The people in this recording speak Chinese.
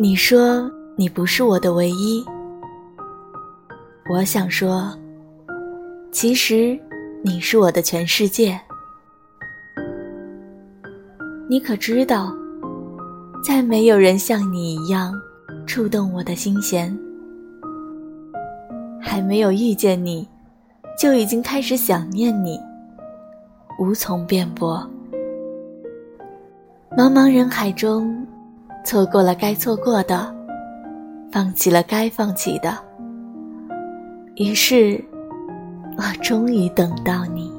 你说你不是我的唯一，我想说，其实你是我的全世界。你可知道，再没有人像你一样触动我的心弦。还没有遇见你，就已经开始想念你，无从辩驳。茫茫人海中。错过了该错过的，放弃了该放弃的，于是，我终于等到你。